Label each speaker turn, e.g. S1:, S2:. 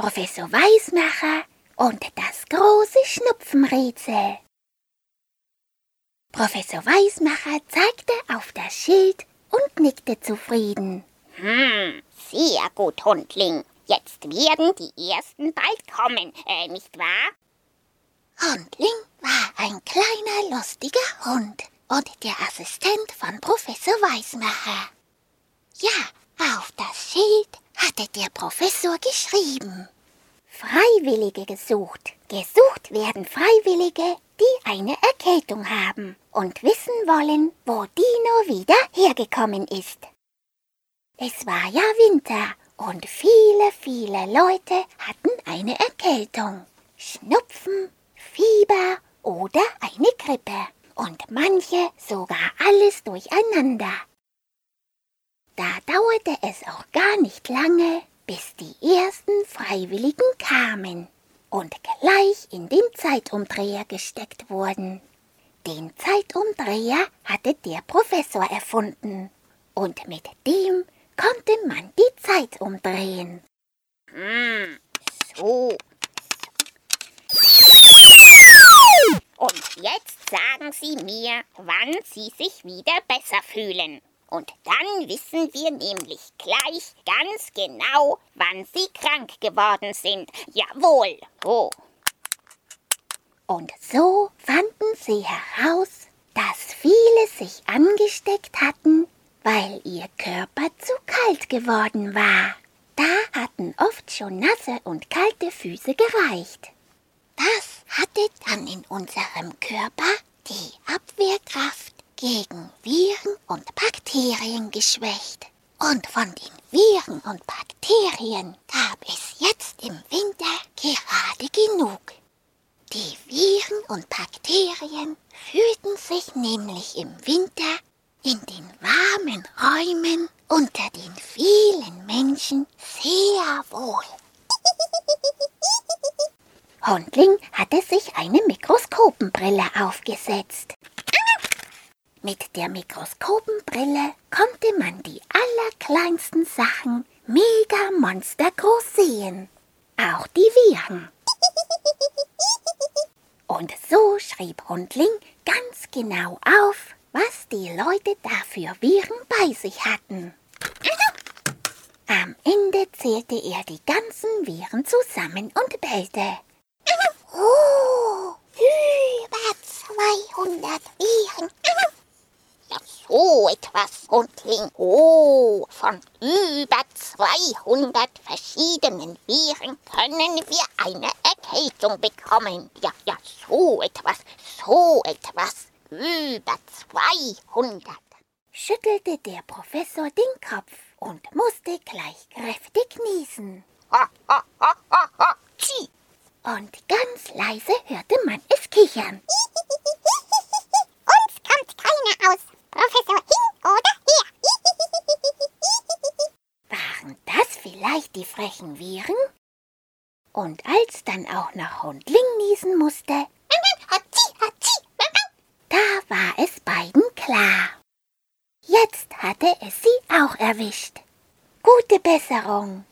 S1: Professor Weismacher und das große Schnupfenrätsel. Professor Weismacher zeigte auf das Schild und nickte zufrieden.
S2: Hm, sehr gut, Hundling. Jetzt werden die ersten bald kommen, äh, nicht wahr?
S1: Hundling war ein kleiner, lustiger Hund und der Assistent von Professor Weismacher. Ja, auf das Schild hatte der Professor geschrieben. Freiwillige gesucht. Gesucht werden Freiwillige, die eine Erkältung haben und wissen wollen, wo Dino wieder hergekommen ist. Es war ja Winter und viele, viele Leute hatten eine Erkältung. Schnupfen, Fieber oder eine Grippe. Und manche sogar alles durcheinander. Da dauerte es auch gar nicht lange, bis die ersten Freiwilligen kamen und gleich in den Zeitumdreher gesteckt wurden. Den Zeitumdreher hatte der Professor erfunden und mit dem konnte man die Zeit umdrehen.
S2: Hm, so. Und jetzt sagen Sie mir, wann Sie sich wieder besser fühlen. Und dann wissen wir nämlich gleich ganz genau, wann Sie krank geworden sind. Jawohl. Oh.
S1: Und so fanden sie heraus, dass viele sich angesteckt hatten, weil ihr Körper zu kalt geworden war. Da hatten oft schon nasse und kalte Füße gereicht. Das hatte dann in unserem Körper die Abwehrkraft gegen Viren und Bakterien geschwächt. Und von den Viren und Bakterien gab es jetzt im Winter gerade genug. Die Viren und Bakterien fühlten sich nämlich im Winter in den warmen Räumen unter den vielen Menschen sehr wohl. Hundling hatte sich eine Mikroskopenbrille aufgesetzt. Mit der Mikroskopenbrille konnte man die allerkleinsten Sachen mega monstergroß sehen. Auch die Viren. Und so schrieb Hundling ganz genau auf, was die Leute da für Viren bei sich hatten. Am Ende zählte er die ganzen Viren zusammen und bellte. Oh, über 200 Viren.
S2: Ja, so etwas, Hundling. Oh, von über 200 verschiedenen Viren können wir eine Erkältung bekommen. Ja, ja, so etwas, so etwas. Über 200.
S1: Schüttelte der Professor den Kopf und musste gleich kräftig niesen.
S2: Ha, ha, ha, ha, ha.
S1: Und ganz leise hörte man es kichern. Frechen Viren? Und als dann auch noch Hundling niesen musste, da war es beiden klar. Jetzt hatte es sie auch erwischt. Gute Besserung.